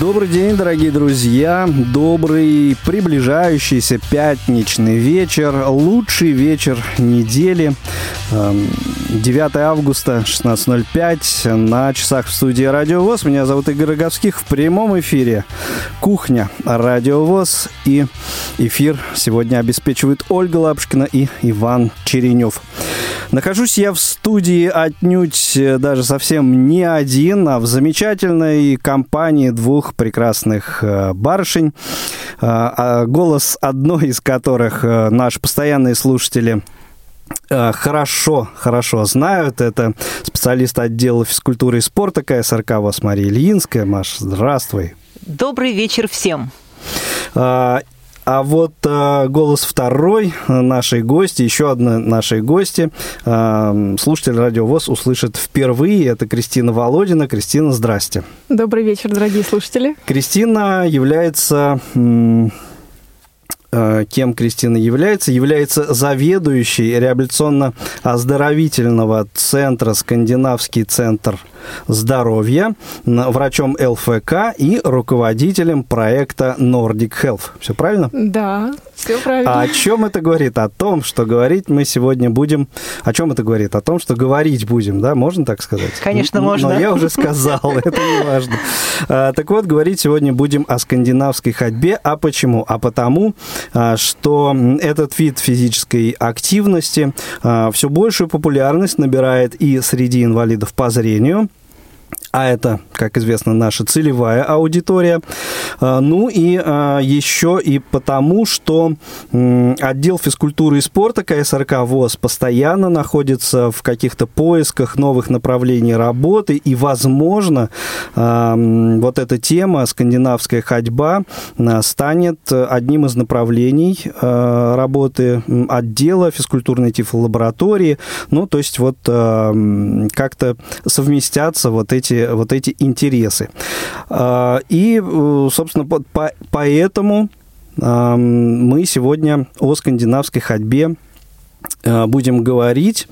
Добрый день, дорогие друзья. Добрый приближающийся пятничный вечер. Лучший вечер недели. 9 эм, августа, 16.05. На часах в студии Радио ВОЗ. Меня зовут Игорь Роговских. В прямом эфире Кухня Радио ВОЗ. И эфир сегодня обеспечивают Ольга Лапушкина и Иван Черенев. Нахожусь я в студии отнюдь э, даже совсем не один, а в замечательной компании двух прекрасных э, барышень, э, а голос одной из которых наши постоянные слушатели хорошо, хорошо знают. Это специалист отдела физкультуры и спорта КСРК ВОЗ Мария Ильинская. Маш, здравствуй. Добрый вечер всем. А вот э, голос второй нашей гости, еще одной нашей гости, э, слушатель Радио ВОЗ услышит впервые. Это Кристина Володина. Кристина, здрасте. Добрый вечер, дорогие слушатели. Кристина является... Э, кем Кристина является, является заведующей реабилитационно-оздоровительного центра «Скандинавский центр здоровья», врачом ЛФК и руководителем проекта Nordic Health. Все правильно? Да, все правильно. А о чем это говорит? О том, что говорить мы сегодня будем... О чем это говорит? О том, что говорить будем, да? Можно так сказать? Конечно, можно. Но я уже сказал, это не важно. А, так вот, говорить сегодня будем о скандинавской ходьбе. А почему? А потому, а, что этот вид физической активности а, все большую популярность набирает и среди инвалидов по зрению, а это, как известно, наша целевая аудитория. А, ну и а, еще и потому, что отдел физкультуры и спорта КСРК ВОЗ постоянно находится в каких-то поисках новых направлений работы, и, возможно, а, вот эта тема скандинавская ходьба станет одним из направлений работы отдела физкультурной тифлолаборатории. Ну, то есть вот как-то совместятся вот эти вот эти интересы. А, и, э, собственно, поэтому мы сегодня о скандинавской ходьбе будем говорить,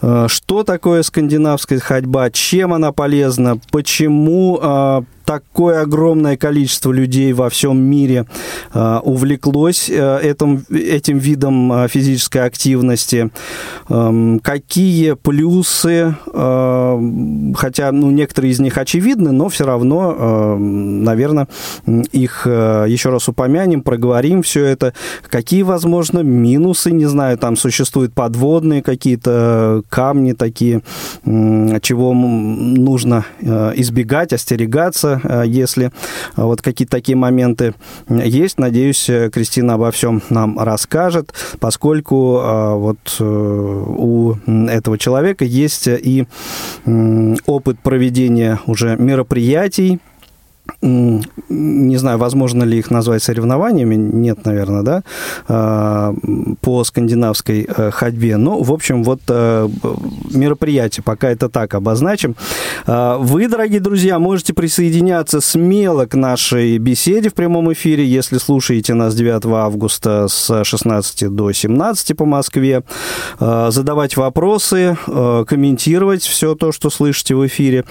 э, что такое скандинавская ходьба, чем она полезна, почему такое огромное количество людей во всем мире э, увлеклось э, этим, этим видом э, физической активности. Эм, какие плюсы, хотя ну, некоторые из них очевидны, но все равно, наверное, их еще раз упомянем, проговорим все это. Какие, возможно, минусы, не знаю, там существуют подводные какие-то камни такие, чего нужно избегать, остерегаться, Э, если э, вот какие-то такие моменты есть. Надеюсь, э, Кристина обо всем нам расскажет, поскольку вот у этого человека есть и опыт проведения уже мероприятий, не знаю, возможно ли их назвать соревнованиями, нет, наверное, да, а, по скандинавской э, ходьбе. Ну, в общем, вот э, мероприятие, пока это так обозначим. А, вы, дорогие друзья, можете присоединяться смело к нашей беседе в прямом эфире, если слушаете нас 9 августа с 16 до 17 по Москве, а, задавать вопросы, комментировать все то, что слышите в эфире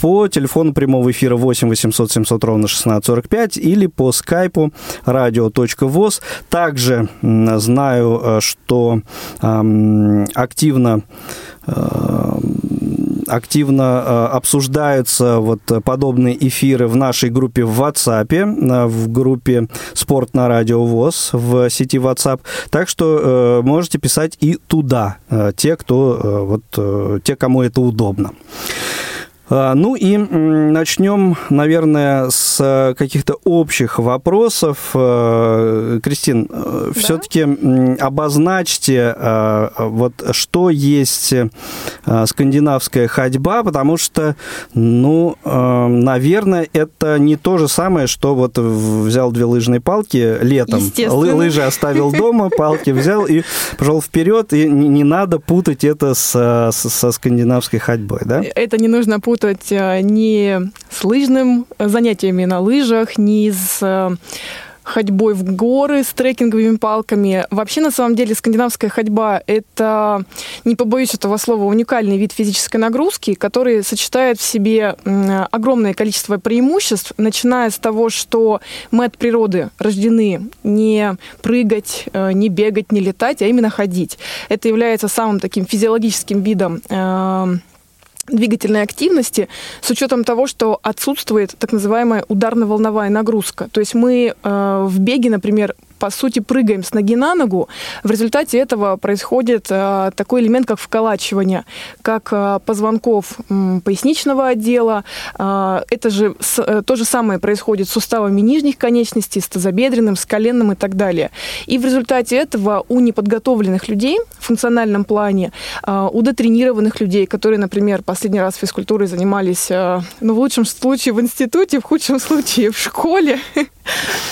по телефону прямого эфира 8 800 700 ровно 1645 или по скайпу radio.voz. Также знаю, э, что активно э, активно э, обсуждаются вот подобные эфиры в нашей группе в WhatsApp, в группе «Спорт на радио ВОЗ» в сети WhatsApp. Так что можете писать и туда, те, кто, вот, те, кому это удобно. А, ну и начнем, наверное, с каких-то общих вопросов. А, Кристин, да? все-таки обозначьте, вот что есть скандинавская ходьба, потому что, ну, наверное, это не то же самое, что вот взял две лыжные палки летом, лыжи оставил дома, палки взял и пошел вперед, и не надо путать это с, со скандинавской ходьбой, да? Это не нужно путать путать э, ни с лыжным занятиями на лыжах, ни с э, ходьбой в горы с трекинговыми палками. Вообще, на самом деле, скандинавская ходьба – это, не побоюсь этого слова, уникальный вид физической нагрузки, который сочетает в себе огромное количество преимуществ, начиная с того, что мы от природы рождены не прыгать, э, не бегать, не летать, а именно ходить. Это является самым таким физиологическим видом э, двигательной активности с учетом того, что отсутствует так называемая ударно-волновая нагрузка. То есть мы э, в беге, например, по сути, прыгаем с ноги на ногу. В результате этого происходит э, такой элемент, как вколачивание, как э, позвонков поясничного отдела. Э, это же то же самое происходит с суставами нижних конечностей, с тазобедренным, с коленным и так далее. И в результате этого у неподготовленных людей в функциональном плане, у дотренированных людей, которые, например, последний раз физкультурой занимались, э, ну, в лучшем случае в институте, в худшем случае в школе,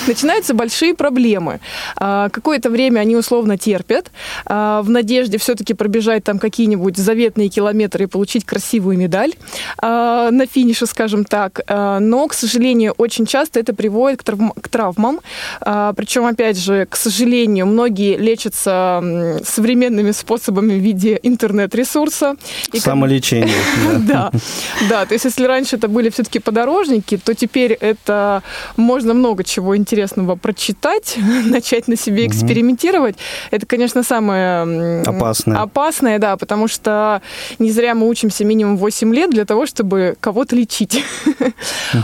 начинаются большие проблемы. А, какое-то время они условно терпят, а, в надежде все-таки пробежать там какие-нибудь заветные километры и получить красивую медаль а, на финише, скажем так. Но, к сожалению, очень часто это приводит к, травм- к травмам. Причем, опять же, к сожалению, многие лечатся современными способами в виде интернет-ресурса. Самолечение. Да, да. То есть, если раньше это были все-таки подорожники, то теперь это можно много чего интересного прочитать, начать на себе экспериментировать, это, конечно, самое опасное. опасное, да, потому что не зря мы учимся минимум 8 лет для того, чтобы кого-то лечить.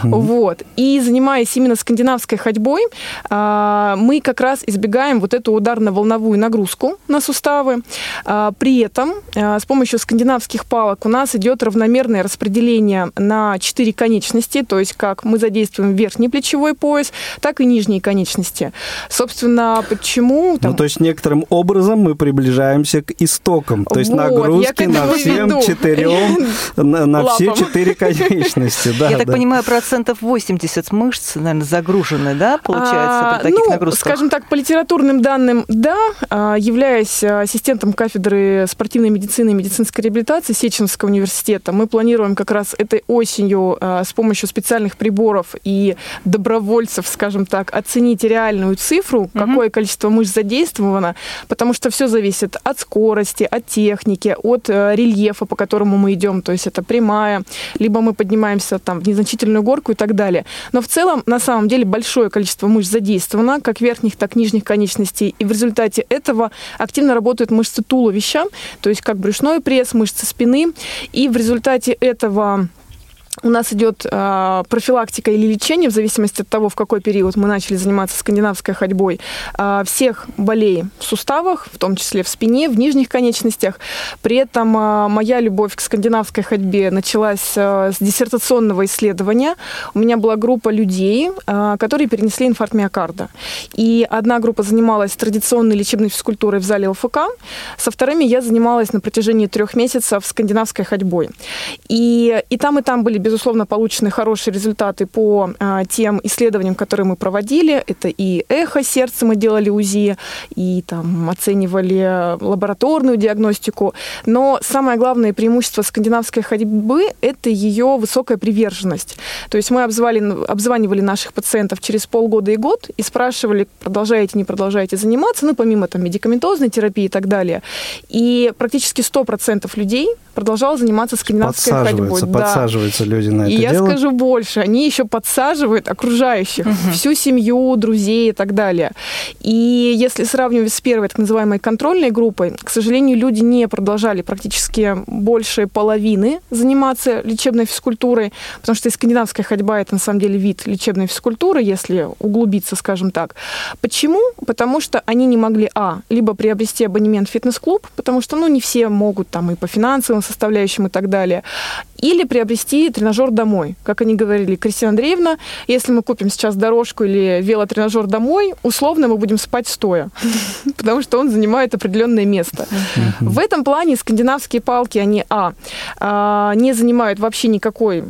Вот. И занимаясь именно скандинавской ходьбой, а, мы как раз избегаем вот эту ударно-волновую нагрузку на суставы. А, при этом а, с помощью скандинавских палок у нас идет равномерное распределение на 4 конечности, то есть как мы задействуем верхний плечевой пояс, так и нижние конечности. Собственно, почему... Ну, там... Ну, то есть некоторым образом мы приближаемся к истокам. То есть вот, нагрузки на всем четырем, на, на все четыре конечности. Да, я так понимаю, процентов 80 мышц, наверное, загружены, да, получается, при таких ну, нагрузках? скажем так, по литературным данным, да. А, являясь ассистентом кафедры спортивной медицины и медицинской реабилитации Сеченского университета, мы планируем как раз этой осенью а, с помощью специальных приборов и добровольцев, скажем так, оценить реальную цифру, угу. какое количество мышц задействовано, потому что все зависит от скорости, от техники, от э, рельефа, по которому мы идем, то есть это прямая, либо мы поднимаемся там в незначительную горку и так далее. Но в целом, на самом деле, большое количество мышц задействовано, как верхних, так и нижних конечностей, и в результате этого активно работают мышцы туловища, то есть как брюшной пресс, мышцы спины, и в результате этого у нас идет э, профилактика или лечение, в зависимости от того, в какой период мы начали заниматься скандинавской ходьбой, э, всех болей в суставах, в том числе в спине, в нижних конечностях. При этом э, моя любовь к скандинавской ходьбе началась э, с диссертационного исследования. У меня была группа людей, э, которые перенесли инфаркт миокарда. И одна группа занималась традиционной лечебной физкультурой в зале ЛФК, со вторыми я занималась на протяжении трех месяцев скандинавской ходьбой. И, и там, и там были безусловно, получены хорошие результаты по а, тем исследованиям, которые мы проводили. Это и эхо сердца мы делали УЗИ, и там оценивали лабораторную диагностику. Но самое главное преимущество скандинавской ходьбы – это ее высокая приверженность. То есть мы обзвали, обзванивали наших пациентов через полгода и год и спрашивали, продолжаете, не продолжаете заниматься, ну, помимо там медикаментозной терапии и так далее. И практически 100% людей продолжала заниматься скандинавской ходьбой. Подсаживаются да. Люди на это И дело. я скажу больше, они еще подсаживают окружающих, угу. всю семью, друзей и так далее. И если сравнивать с первой так называемой контрольной группой, к сожалению, люди не продолжали практически больше половины заниматься лечебной физкультурой, потому что и скандинавская ходьба это на самом деле вид лечебной физкультуры, если углубиться, скажем так. Почему? Потому что они не могли, а, либо приобрести абонемент в фитнес-клуб, потому что, ну, не все могут там и по финансовым составляющим и так далее. Или приобрести тренажер домой. Как они говорили, Кристина Андреевна, если мы купим сейчас дорожку или велотренажер домой, условно мы будем спать стоя, потому что он занимает определенное место. В этом плане скандинавские палки, они, а, а не занимают вообще никакой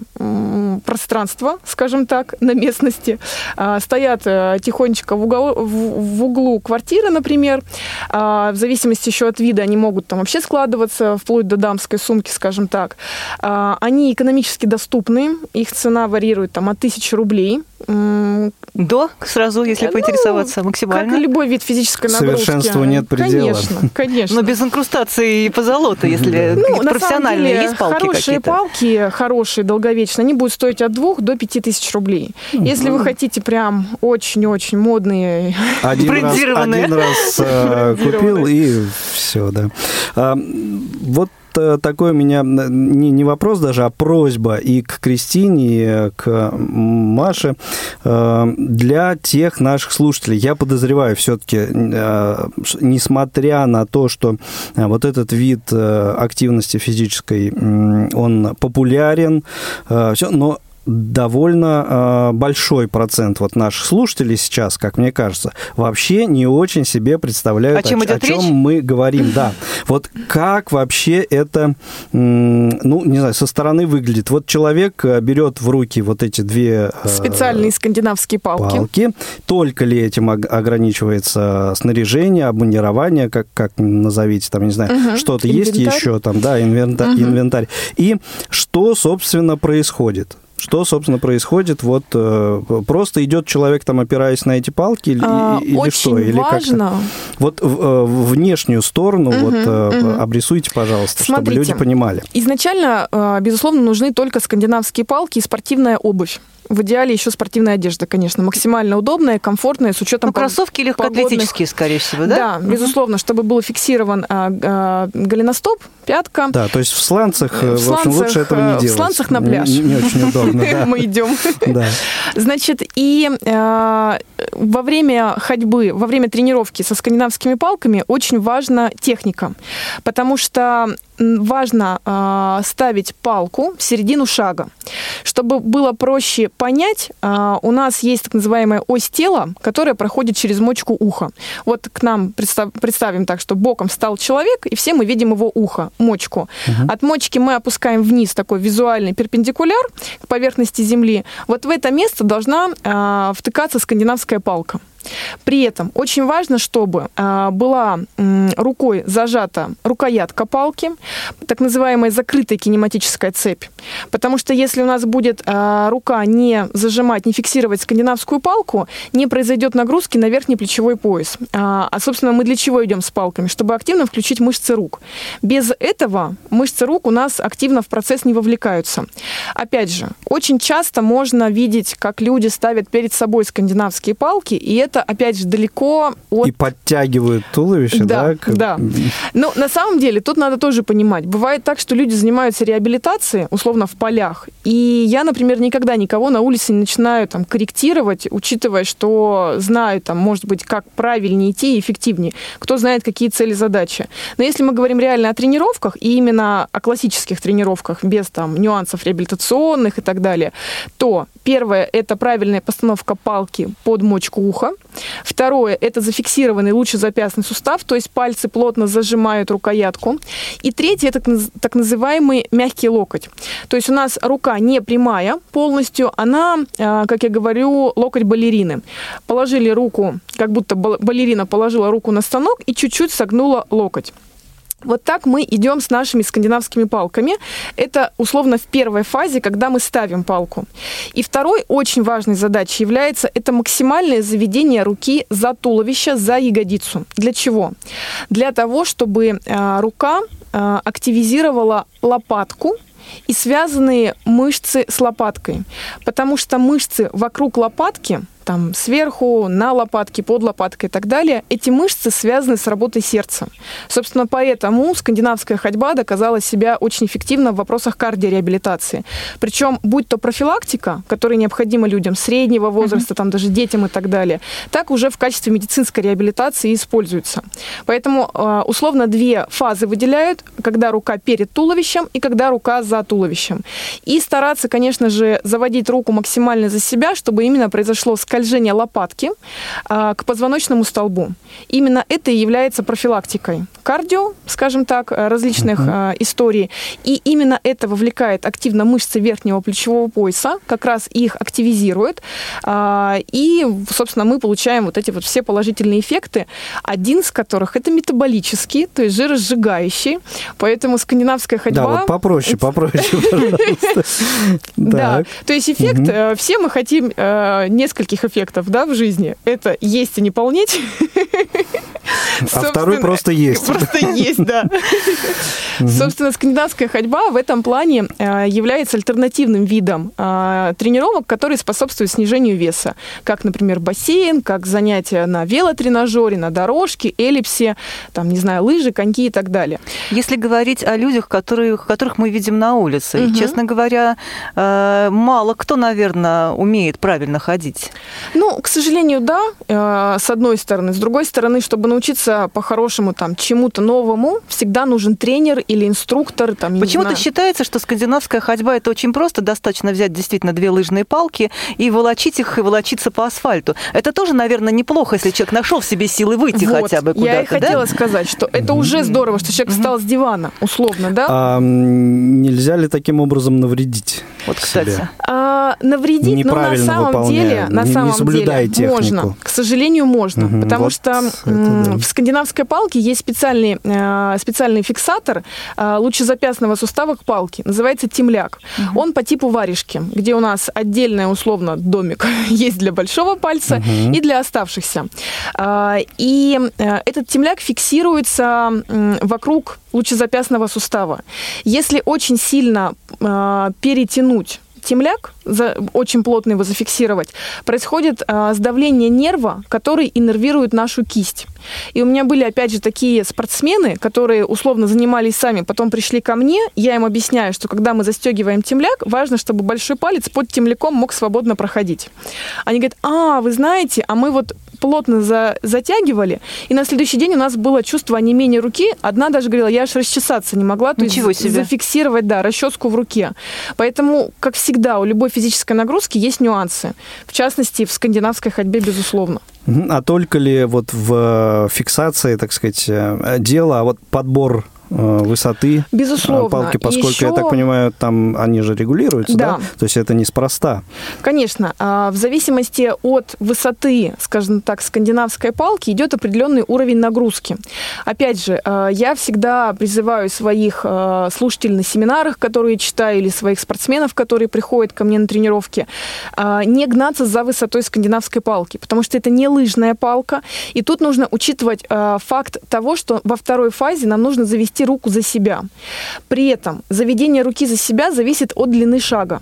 пространства, скажем так, на местности, а, стоят э, тихонечко в, угол, в углу квартиры, например, а, в зависимости еще от вида они могут там вообще складываться вплоть до дамской сумки, скажем так. Они экономически доступны, их цена варьирует там от 1000 рублей До сразу, если Ну, поинтересоваться, как и максимально. любой вид физической нагрузки. Совершенству нет предела. Конечно, конечно. Но без инкрустации и позолоты, если Ну, профессиональные самом деле, есть палки хорошие какие-то. палки, хорошие, долговечные, они будут стоить от двух до пяти тысяч рублей. Если вы хотите прям очень-очень модные, Один раз, Брендированные. один раз э, купил и все, да. А, вот э, такой у меня не, не вопрос даже, а просьба и к Кристине, и к Маше э, для тех наших слушателей. Я подозреваю все-таки, несмотря на то, что э, вот этот вид э, активности физической, он популярен, э, но довольно э, большой процент вот наших слушателей сейчас, как мне кажется, вообще не очень себе представляют, О чем идет чем речь? мы говорим. Да. Вот как вообще это, ну, не знаю, со стороны выглядит. Вот человек э, берет в руки вот эти две э, специальные скандинавские палки. палки. Только ли этим ог- ограничивается снаряжение, обмундирование, как, как назовите, там, не знаю, что-то есть Инвентарь. еще, там, да, инвента- Мгм. инвентарь. И что, собственно, происходит? Что, собственно, происходит? Вот э, просто идет человек, там, опираясь на эти палки, или, А, или Очень что? Или важно. Вот э, внешнюю сторону Мгм, вот мгм. обрисуйте, пожалуйста, чтобы Смотрите. люди понимали. Изначально, безусловно, нужны только скандинавские палки и спортивная обувь. В идеале еще спортивная одежда, конечно, максимально удобная, комфортная, с учетом Ну, кроссовки легкоатлетические, скорее всего, да? Да, безусловно, чтобы был фиксирован а, а, голеностоп, пятка. Да, то есть в сланцах, э, В в общем, лучше этого не э, в делать. сланцах на пляж. Не, не очень удобно, да. Мы идем. Да. Значит, и э, во время ходьбы, во время тренировки со скандинавскими палками очень важна техника, потому что важно э, ставить палку в середину шага. Чтобы было проще понять, э, у нас есть так называемая ось тела, которая проходит через мочку уха. Вот к нам представ- представим так, что боком встал человек, и все мы видим его ухо, мочку. От мочки мы опускаем вниз такой визуальный перпендикуляр к поверхности земли. Вот в это место должна э, втыкаться скандинавская палка. При этом очень важно, чтобы э, была рукой зажата рукоятка палки, так называемая закрытая кинематическая цепь. Потому что если у нас будет э, рука не зажимать, не фиксировать скандинавскую палку, не произойдет нагрузки на верхний плечевой пояс. А, а, собственно, мы для чего идем с палками? Чтобы активно включить мышцы рук. Без этого мышцы рук у нас активно в процесс не вовлекаются. Опять же, очень часто можно видеть, как люди ставят перед собой скандинавские палки, и это, опять же, далеко от... И подтягивают туловище, да? Да, как- да. Ну, на самом деле, тут надо тоже понимать. Бывает так, что люди занимаются реабилитацией, условно, в полях. И я, например, никогда никого на улице не начинаю там корректировать, учитывая, что знаю, там, может быть, как правильнее идти и эффективнее. Кто знает, какие цели, задачи. Но если мы говорим реально о тренировках, и именно о классических тренировках, без там нюансов реабилитационных и так далее, то первое – это правильная постановка палки под мочку уха. Второе – это зафиксированный лучезапястный сустав, то есть пальцы плотно зажимают рукоятку. И третье – это так наз- так называемый мягкий локоть. То есть у нас рука не прямая полностью, она, э, как я говорю, локоть балерины. Положили руку, как будто бал- балерина положила руку на станок и чуть-чуть согнула локоть. Вот так мы идем с нашими скандинавскими палками. Это условно в первой фазе, когда мы ставим палку. И второй очень важной задачей является это максимальное заведение руки за туловище, за ягодицу. Для чего? Для того, чтобы э, рука э, активизировала лопатку и связанные мышцы с лопаткой. Потому что мышцы вокруг лопатки, там сверху, на лопатке, под лопаткой и так далее, эти мышцы связаны с работой сердца. Собственно, поэтому скандинавская ходьба доказала себя очень эффективно в вопросах кардиореабилитации. Причем, будь то профилактика, которая необходима людям среднего возраста, там даже детям и так далее, так уже в качестве медицинской реабилитации используется. Поэтому э, условно две фазы выделяют, когда рука перед туловищем и когда рука за туловищем. И стараться, конечно же, заводить руку максимально за себя, чтобы именно произошло скольжения лопатки а, к позвоночному столбу. Именно это и является профилактикой кардио, скажем так, различных uh-huh. историй. И именно это вовлекает активно мышцы верхнего плечевого пояса, как раз их активизирует. И, собственно, мы получаем вот эти вот все положительные эффекты, один из которых это метаболический, то есть жиросжигающий. Поэтому скандинавская ходьба... Да, вот попроще, попроще, пожалуйста. Да, то есть эффект, э, все мы хотим э, нескольких эффектов да, в жизни. Это есть и не полнеть. А второй просто есть. Просто есть, да. Собственно, скандинавская ходьба в этом плане э, является альтернативным видом тренировок, которые способствуют снижению веса. Как, например, бассейн, как занятия на велотренажере, на дорожке, эллипсе, там, не знаю, лыжи, коньки и так далее. Если говорить о людях, которые, которых мы видим на улице, угу. честно говоря, э, мало кто, наверное, умеет правильно ходить. Ну, к сожалению, да, э, с одной стороны. С другой стороны, чтобы научиться по-хорошему там чему-то новому, всегда нужен тренер или инструктор. Там, Почему-то считается, что скандинавская ходьба это очень просто. Достаточно взять действительно две лыжные палки и волочить их, и волочиться по асфальту. Это тоже, наверное, неплохо, если человек нашел в себе силы выйти вот, хотя бы куда-то. Я и хотела да? сказать, что это уже здорово, что человек встал с дивана, условно, да? А нельзя ли таким образом навредить? Вот, кстати. Себе? А, навредить, но на самом деле, на не, самом не деле технику. можно. К сожалению, можно, угу, потому вот что да. в скандинавской палке есть специальный, э, специальный фиксатор э, лучезапястного сустава к палке, называется темляк. Угу. Он по типу варежки, где у нас отдельная условно домик есть для большого пальца угу. и для оставшихся. А, и э, этот темляк фиксируется вокруг лучезапястного сустава. Если очень сильно перетянуть тянуть темляк, за, очень плотно его зафиксировать, происходит а, сдавление нерва, который иннервирует нашу кисть. И у меня были, опять же, такие спортсмены, которые условно занимались сами, потом пришли ко мне, я им объясняю, что когда мы застегиваем темляк, важно, чтобы большой палец под темляком мог свободно проходить. Они говорят, а, вы знаете, а мы вот плотно за, затягивали, и на следующий день у нас было чувство онемения руки. Одна даже говорила, я аж расчесаться не могла, то Ничего есть себе. зафиксировать, да, расческу в руке. Поэтому, как всегда, у любой физической нагрузки есть нюансы. В частности, в скандинавской ходьбе, безусловно. А только ли вот в фиксации, так сказать, э, дело, а вот подбор Э, высоты Безусловно. палки, поскольку, Еще... я так понимаю, там они же регулируются, да? да? То есть это неспроста. Конечно. А, в зависимости от высоты, скажем так, скандинавской палки идет определенный уровень нагрузки. Опять же, а, я всегда призываю своих слушателей на семинарах, которые читаю, или своих спортсменов, которые приходят ко мне на тренировки, не гнаться за высотой скандинавской палки, потому что это не лыжная палка. И тут нужно учитывать факт того, что во второй фазе нам нужно завести завести руку за себя. При этом заведение руки за себя зависит от длины шага.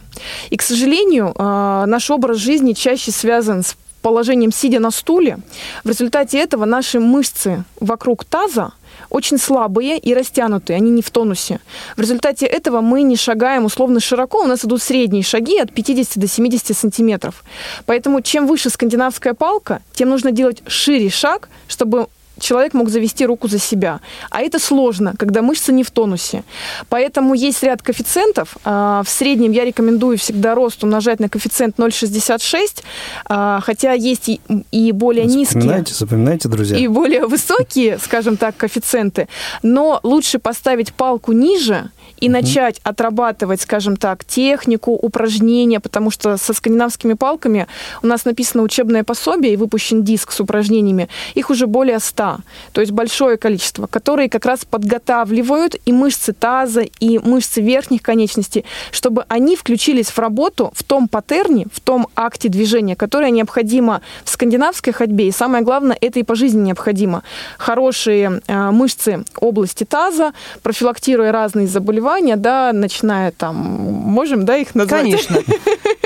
И, к сожалению, а, наш образ жизни чаще связан с положением сидя на стуле. В результате этого наши мышцы вокруг таза очень слабые и растянутые, они не в тонусе. В результате этого мы не шагаем условно широко, у нас идут средние шаги от 50 до 70 сантиметров. Поэтому чем выше скандинавская палка, тем нужно делать шире шаг, чтобы человек мог завести руку за себя. А это сложно, когда мышцы не в тонусе. Поэтому есть ряд коэффициентов. А, в среднем я рекомендую всегда рост умножать на коэффициент 0,66, а, хотя есть и более низкие. Запоминайте, запоминайте, друзья. И более высокие, скажем так, коэффициенты. Но лучше поставить палку ниже, и угу. начать отрабатывать, скажем так, технику, упражнения, потому что со скандинавскими палками у нас написано учебное пособие и выпущен диск с упражнениями. Их уже более 100, то есть большое количество, которые как раз подготавливают и мышцы таза, и мышцы верхних конечностей, чтобы они включились в работу в том паттерне, в том акте движения, которое необходимо в скандинавской ходьбе. И самое главное, это и по жизни необходимо. Хорошие э, мышцы области таза, профилактируя разные заболевания, заболевания, да, начиная там, можем, да, их назвать? Конечно,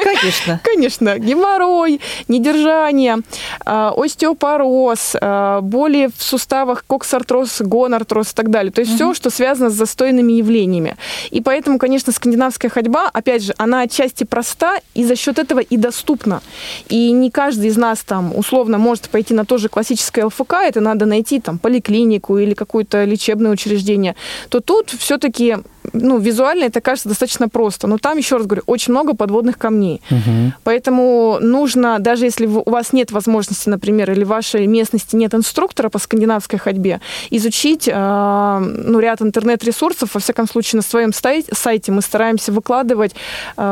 конечно. Конечно, геморрой, недержание, а, остеопороз, а, боли в суставах, коксартроз, гонартроз и так далее. То есть угу. все, что связано с застойными явлениями. И поэтому, конечно, скандинавская ходьба, опять же, она отчасти проста и за счет этого и доступна. И не каждый из нас там условно может пойти на то же классическое ЛФК, это надо найти там поликлинику или какое-то лечебное учреждение, то тут все-таки ну, визуально это кажется достаточно просто. Но там, еще раз говорю, очень много подводных камней. Мгм. Поэтому нужно, даже если у вас нет возможности, например, или в вашей местности нет инструктора по скандинавской ходьбе, изучить э, ну, ряд интернет-ресурсов. Во всяком случае, на своем сайте мы стараемся выкладывать э,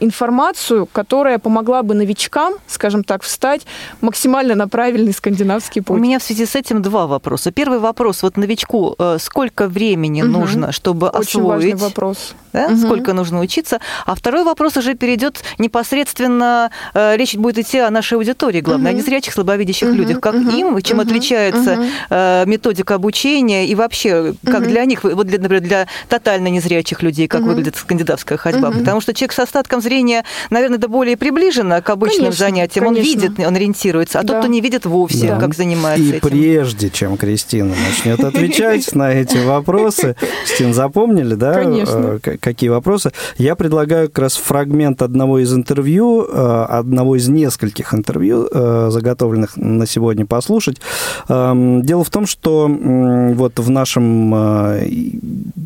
информацию, которая помогла бы новичкам, скажем так, встать максимально на правильный скандинавский У путь. меня в связи с этим два вопроса. Первый вопрос. Вот новичку э, сколько времени Мгм. нужно, чтобы Очень важный освоить? вопрос. да, Мгм. сколько нужно учиться. А второй вопрос уже перейдет непосредственно, э, речь будет идти о нашей аудитории, главное, о Мгм. незрячих, слабовидящих Мгм, людях. Как мгм, им, чем мгм, отличается э, методика обучения и вообще, как Мгм. для них, вот для, например, для тотально незрячих людей, как Мгм. выглядит скандинавская ходьба. Мгм. Потому что человек с остатком зрения, наверное, да более приближенно к обычным Конечно, занятиям. Он конечно. видит, он ориентируется. А тот, Да. кто не видит вовсе, Да. как занимается И этим. прежде чем Кристина начнет отвечать на эти вопросы, Стин, запомнили, да? Конечно. э, Какие вопросы? Я предлагаю как раз фрагмент одного из интервью, э, одного из нескольких интервью, э, заготовленных на сегодня послушать. Эм, Дело в том, что вот в нашем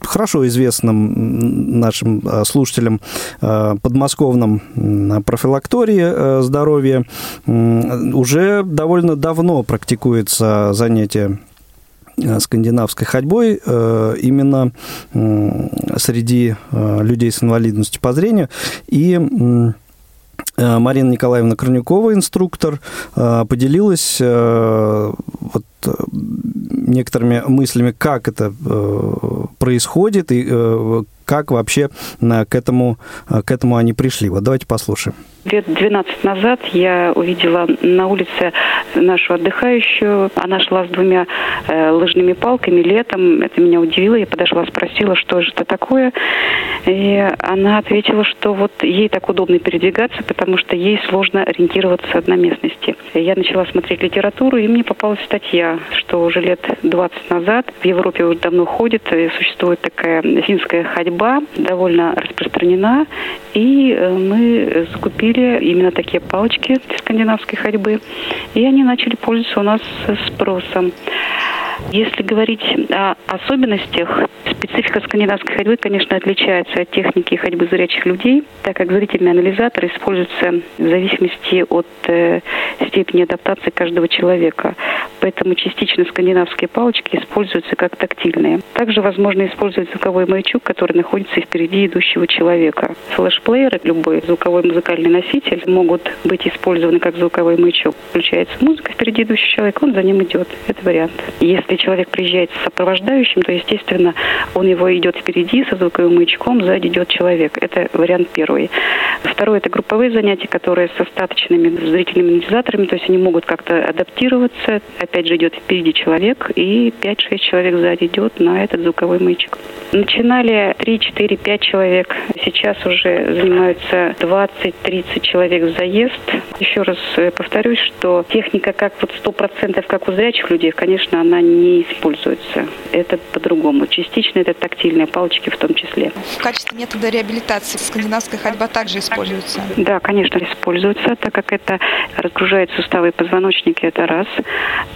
хорошо известном нашим слушателям подмосковном профилактории здоровья уже довольно давно практикуется занятие скандинавской ходьбой э, именно среди э, людей с инвалидностью по зрению. И э, Марина Николаевна Корнюкова, инструктор, э, поделилась э, вот э, некоторыми мыслями, как это э, происходит и э, как вообще э, к этому, э, к этому они пришли. Вот давайте послушаем. Лет 12 назад я увидела на улице нашу отдыхающую. Она шла с двумя э, лыжными палками летом. Это меня удивило. Я подошла, спросила, что же это такое. И она ответила, что вот ей так удобно передвигаться, потому что ей сложно ориентироваться на местности. Я начала смотреть литературу, и мне попалась статья, что уже лет 20 назад в Европе уже давно ходит, и существует такая финская ходьба, довольно распространена, и э, мы закупили именно такие палочки скандинавской ходьбы, и они начали пользоваться у нас спросом. Если говорить о особенностях, специфика скандинавской ходьбы, конечно, отличается от техники ходьбы зрячих людей, так как зрительный анализатор используется в зависимости от э, степени адаптации каждого человека. Поэтому частично скандинавские палочки используются как тактильные. Также возможно использовать звуковой маячок, который находится впереди идущего человека. Флешплееры, любой звуковой музыкальный носитель, могут быть использованы как звуковой маячок. Включается музыка впереди идущего человека, он за ним идет. Это вариант. Если человек приезжает с сопровождающим, то, естественно, он его идет впереди со звуковым маячком, сзади идет человек. Это вариант первый. Второй – это групповые занятия, которые с остаточными зрительными анализаторами, то есть они могут как-то адаптироваться. Опять же, идет впереди человек, и 5-6 человек сзади идет на этот звуковой маячок. Начинали 3, 4, 5 человек. Сейчас уже занимаются 20-30 человек заезд. Еще раз э, повторюсь, что техника как вот 100% как у зрячих людей, конечно, она не используется. Это по-другому. Частично это тактильные палочки в том числе. В качестве метода реабилитации скандинавская ходьба также используется. Да, конечно, используется, так как это разгружает суставы и позвоночники, это раз.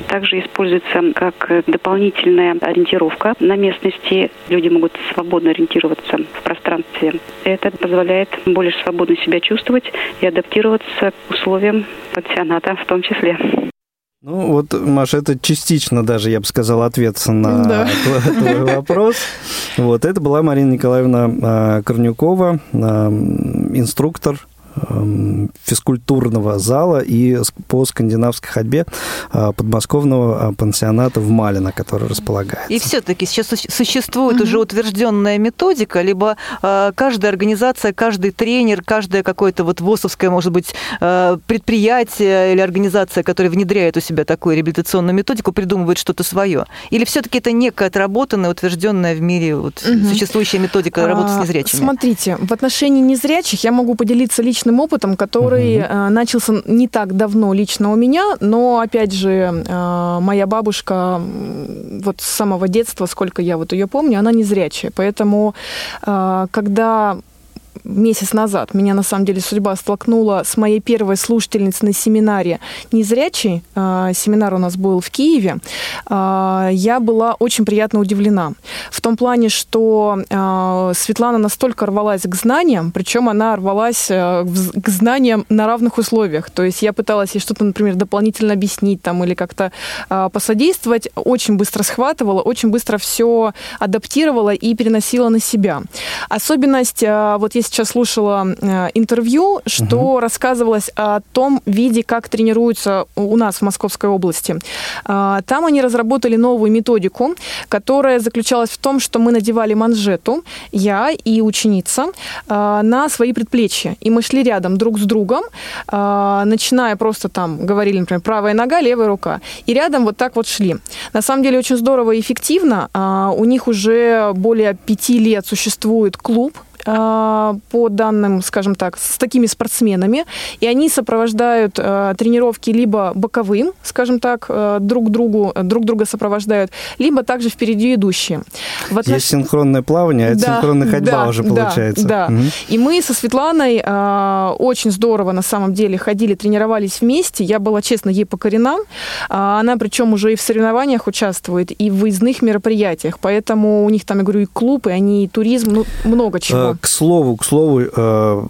Также используется как дополнительная ориентировка на местности. Люди могут свободно ориентироваться в пространстве. Это позволяет более свободно себя чувствовать и адаптироваться к условиям пансионата в том числе. Ну, вот, Маша, это частично даже, я бы сказал, ответ на Да. твой, вопрос. Вот, это была Марина Николаевна а, Корнюкова, инструктор физкультурного зала и по скандинавской ходьбе а, подмосковного а, пансионата в Малино, который располагается. И все-таки сейчас су- существует уже утвержденная методика, либо э, каждая организация, каждый тренер, каждое какое-то вот ВОСовское, может быть, э, предприятие или организация, которая внедряет у себя такую реабилитационную методику, придумывает что-то свое. Или все-таки это некая отработанная, утвержденная в мире вот, Мгм. существующая методика работы с А, незрячими? Смотрите, в отношении незрячих я могу поделиться личным опытом, который э, начался не так давно лично у меня, но, опять же, э, моя бабушка вот с самого детства, сколько я вот ее помню, она незрячая. Поэтому, э, когда месяц назад меня, на самом деле, судьба столкнула с моей первой слушательницей на семинаре «Незрячий». Э, семинар у нас был в Киеве. Э, я была очень приятно удивлена. В том плане, что э, Светлана настолько рвалась к знаниям, причем она рвалась э, к знаниям на равных условиях. То есть я пыталась ей что-то, например, дополнительно объяснить там, или как-то э, посодействовать. Очень быстро схватывала, очень быстро все адаптировала и переносила на себя. Особенность, вот я сейчас слушала э, интервью, что рассказывалось о том виде, как тренируются у нас в Московской области. А, Там они разработали новую методику, которая заключалась в том, что мы надевали манжету, я и ученица, а, на свои предплечья. И мы шли рядом друг с другом, а, начиная просто там, говорили, например, правая нога, левая рука. И рядом вот так вот шли. На самом деле очень здорово и эффективно. У них уже более пяти лет существует клуб, по данным, скажем так, с такими спортсменами, и они сопровождают а, тренировки либо боковым, скажем так, а, друг другу, друг друга сопровождают, либо также впереди идущие. В отнош- Есть синхронное плавание, а это Да, синхронная ходьба да, уже да, получается. Да. Мгм. И мы со Светланой а, очень здорово на самом деле ходили, тренировались вместе. Я была, честно, ей покорена. А, она причем уже и в соревнованиях участвует, и в выездных мероприятиях. Поэтому у них там, я говорю, и клуб, и они, и туризм, ну, много чего. Э, К слову, к слову, э,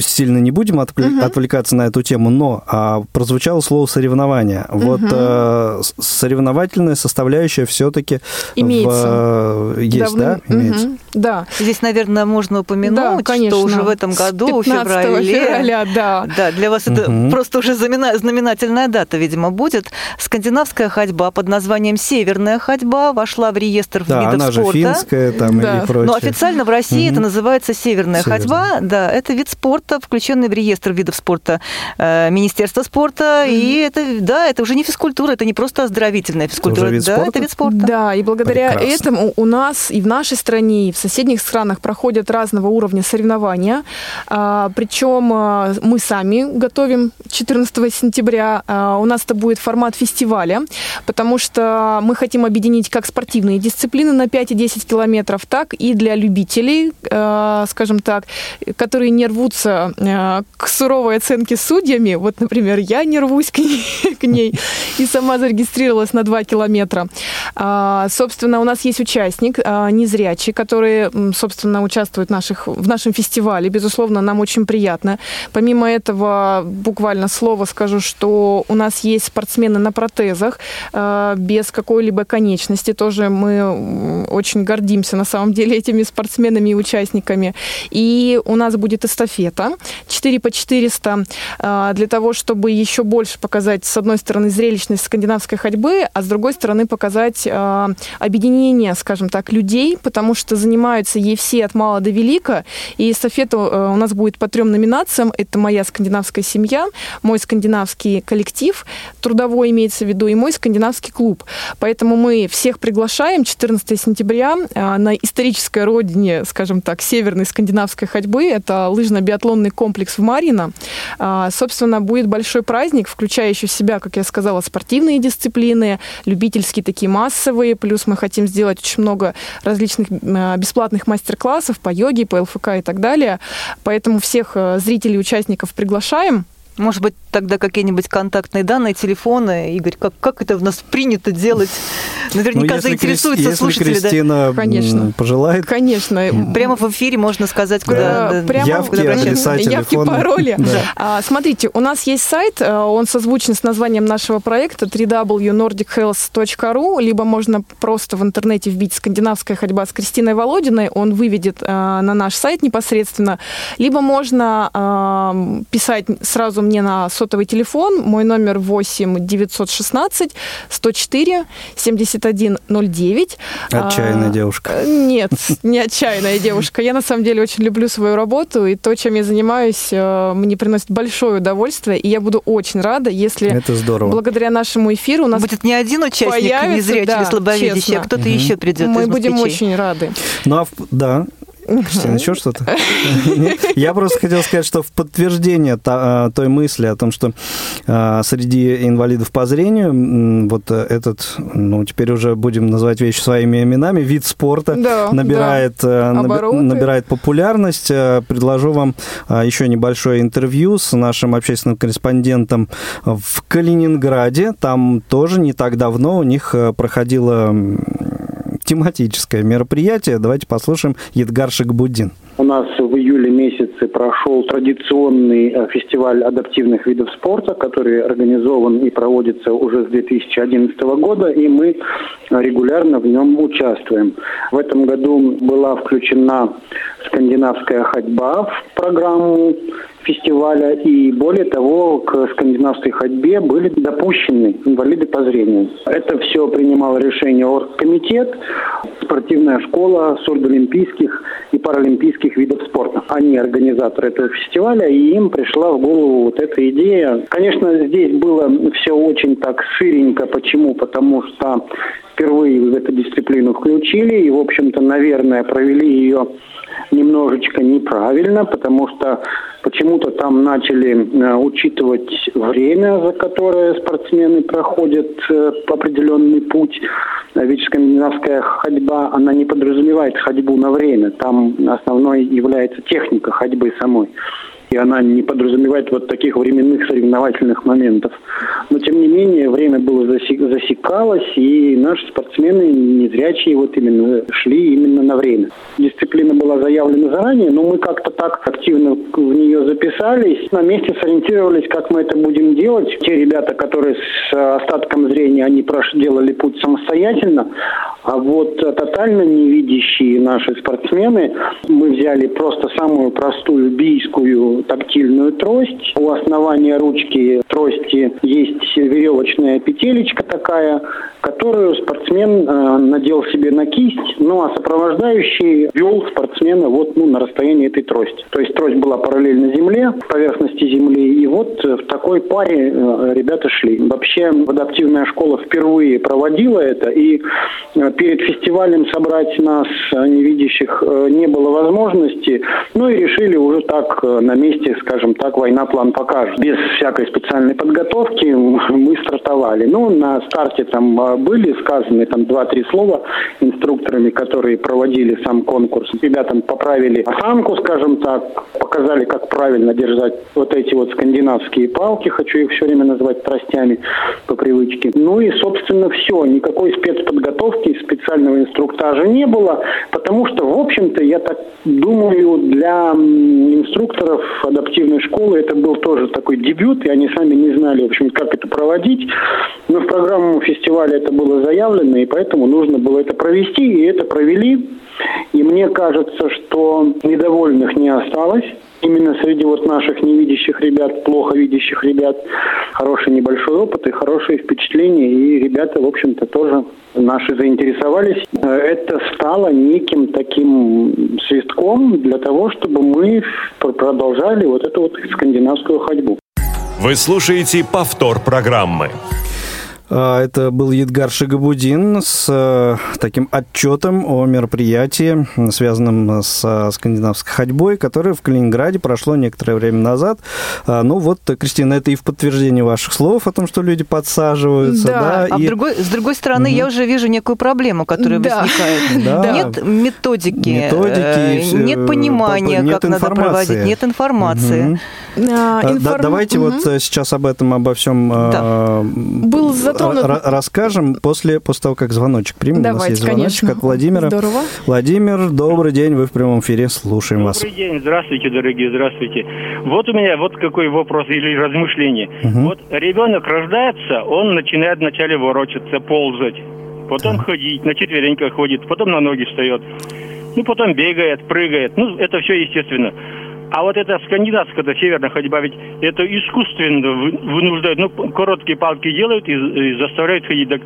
сильно не будем отвле- отвлекаться на эту тему, но а, прозвучало слово соревнования. Вот э, соревновательная составляющая все-таки Имеется. есть, Давным- да? Имеется. Мгм. Да. Здесь, наверное, можно Да, упомянуть, конечно. что уже в этом году, в 15 феврале, февраля, да. Да, для вас это Мгм. просто уже замена- знаменательная дата, видимо, будет. Скандинавская ходьба под названием «Северная ходьба» вошла в реестр Да, видов она же финская там Да. и прочее. Но официально в России Мгм. это называется северная, Северная. ходьба. Да, это вид спорта, включенный в реестр видов спорта э, Министерства спорта. И это, да, это уже не физкультура, это не просто оздоровительная физкультура. вид да, спорта? это вид спорта. Да, и благодаря Прекрасно. этому у нас и в нашей стране, и в соседних странах проходят разного уровня соревнования. А, причем а, мы сами готовим 14 сентября. А, у нас это будет формат фестиваля, потому что мы хотим объединить как спортивные дисциплины на 5 и 10 километров, так и для любителей, скажем так, которые не рвутся а, к суровой оценке судьями. Вот, например, я не рвусь к ней, к ней и сама зарегистрировалась на 2 километра. А, собственно, у нас есть участник, а, незрячий, который, м, собственно, участвует в, наших, в нашем фестивале. Безусловно, нам очень приятно. Помимо этого, буквально слово скажу, что у нас есть спортсмены на протезах а, без какой-либо конечности. Тоже мы очень гордимся, на самом деле, этими спортсменами и участниками. И у нас будет эстафета 4 по 400 а, для того, чтобы еще больше показать, с одной стороны, зрелищность скандинавской ходьбы, а с другой стороны, показать а, объединение, скажем так, людей, потому что занимаются ей все от мала до велика. И эстафета у нас будет по трем номинациям. Это моя скандинавская семья, мой скандинавский коллектив, трудовой имеется в виду, и мой скандинавский клуб. Поэтому мы всех приглашаем 14 сентября а, на исторической родине, скажем так, северной скандинавской ходьбы. Это лыжно-биатлонный комплекс в Марино. А, Собственно, будет большой праздник, включающий в себя, как я сказала, спортивные дисциплины, любительские такие массовые, плюс мы хотим сделать очень много различных а, бесплатных мастер-классов по йоге, по ЛФК и так далее. Поэтому всех а, зрителей, участников приглашаем. Может быть, тогда какие-нибудь контактные данные, телефоны. Игорь, как, как это у нас принято делать? Наверняка Ну, заинтересуются Крис- если слушатели. да. Кристина м, Конечно. пожелает, Конечно. Прямо в эфире можно сказать, куда, Э, да, прямо Явки, куда адреса, Явки, пароли. Да. А, смотрите, у нас есть сайт, э, он созвучен с названием нашего проекта www.nordichealth.ru, либо можно просто в интернете вбить «Скандинавская ходьба с Кристиной Володиной», он выведет э, на наш сайт непосредственно, либо можно э, писать сразу мне на сотовый телефон, мой номер 8 916 104 71 09. отчаянная А, девушка. Нет, не отчаянная девушка. Я на самом деле очень люблю свою работу, и то, чем я занимаюсь, э, мне приносит большое удовольствие, и я буду очень рада, если Это здорово. благодаря нашему эфиру у нас Будет не один участник появится, незрячий да, или слабовидящий, честно. а кто-то Мгм. еще придет мы из будем очень рады. Ну, а да, Кристина, еще что-то? Я просто хотел сказать, что в подтверждение а, той мысли о том, что а, среди инвалидов по зрению вот этот, ну, теперь уже будем называть вещи своими именами, вид спорта набирает, э, набирает популярность. Э, предложу вам а, еще небольшое интервью с нашим общественным корреспондентом в Калининграде. Там тоже не так давно у них э, проходило тематическое мероприятие. Давайте послушаем Едгар Шагбуддин. У нас в июле месяце прошел традиционный э, фестиваль адаптивных видов спорта, который организован и проводится уже с 2011 года, и мы регулярно в нем участвуем. В этом году была включена скандинавская ходьба в программу фестиваля. И более того, к скандинавской ходьбе были допущены инвалиды по зрению. Это все принимал решение оргкомитет, спортивная школа сурдолимпийских и паралимпийских видов спорта. Они организаторы этого фестиваля, и им пришла в голову вот эта идея. Конечно, здесь было все очень так ширенько. Почему? Потому что впервые в эту дисциплину включили и, в общем-то, наверное, провели ее немножечко неправильно, потому что почему-то там начали э, учитывать время, за которое спортсмены проходят э, определенный путь. Ведь скандинавская ходьба, она не подразумевает ходьбу на время. Там основной является техника ходьбы самой и она не подразумевает вот таких временных соревновательных моментов. Но, тем не менее, время было засекалось, и наши спортсмены незрячие вот именно шли именно на время. Дисциплина была заявлена заранее, но мы как-то так активно в нее записались, на месте сориентировались, как мы это будем делать. Те ребята, которые с остатком зрения, они делали путь самостоятельно, а вот тотально невидящие наши спортсмены, мы взяли просто самую простую бийскую тактильную трость. У основания ручки трости есть веревочная петелечка такая, которую спортсмен э, надел себе на кисть, ну а сопровождающий вел спортсмена вот ну, на расстоянии этой трости. То есть трость была параллельно земле, поверхности земли, и вот в такой паре э, ребята шли. Вообще адаптивная школа впервые проводила это, и э, перед фестивалем собрать нас, э, невидящих, э, не было возможности, ну и решили уже так э, на месте, скажем так, война план покажет. Без всякой специальной подготовки мы стартовали. Ну, на старте там а, были сказаны там два-три слова инструкторами, которые проводили сам конкурс. Ребятам поправили осанку, скажем так, показали, как правильно держать вот эти вот скандинавские палки, хочу их все время называть тростями по привычке. Ну и, собственно, все. Никакой спецподготовки, специального инструктажа не было, потому что, в общем-то, я так думаю, для инструкторов адаптивной школы. Это был тоже такой дебют, и они сами не знали, в общем, как это проводить. Но в программу фестиваля это было заявлено, и поэтому нужно было это провести, и это провели. И мне кажется, что недовольных не осталось именно среди вот наших невидящих ребят, плохо видящих ребят, хороший небольшой опыт и хорошие впечатления. И ребята, в общем-то, тоже наши заинтересовались. Это стало неким таким свистком для того, чтобы мы продолжали вот эту вот скандинавскую ходьбу. Вы слушаете повтор программы. А, это был Едгар Шигабудин с э, таким отчетом о мероприятии, связанном с скандинавской ходьбой, которое в Калининграде прошло некоторое время назад. А, ну вот, Кристина, это и в подтверждение ваших слов о том, что люди подсаживаются. Да, да а и... другой, с другой стороны, угу. я уже вижу некую проблему, которая да. возникает. Да. Нет методики, методики э, нет понимания, нет как информации. надо проводить, нет информации. Угу. А, информ... да, давайте угу. вот э, сейчас об этом, обо всем да. Был затронут... расскажем после, после того, как звоночек примем. Давайте, У нас есть звоночек конечно. от Владимира. Здорово. Владимир, добрый день, вы в прямом эфире, слушаем добрый вас. Добрый день, здравствуйте, дорогие, здравствуйте. Вот у меня вот какой вопрос или размышление. Угу. Вот ребенок рождается, он начинает вначале ворочаться, ползать, потом да. ходить, на четвереньках ходит, потом на ноги встает. Ну, потом бегает, прыгает. Ну, это все естественно. А вот эта скандинавская, это северная ходьба, ведь это искусственно вынуждают, ну, короткие палки делают и, и заставляют ходить. Так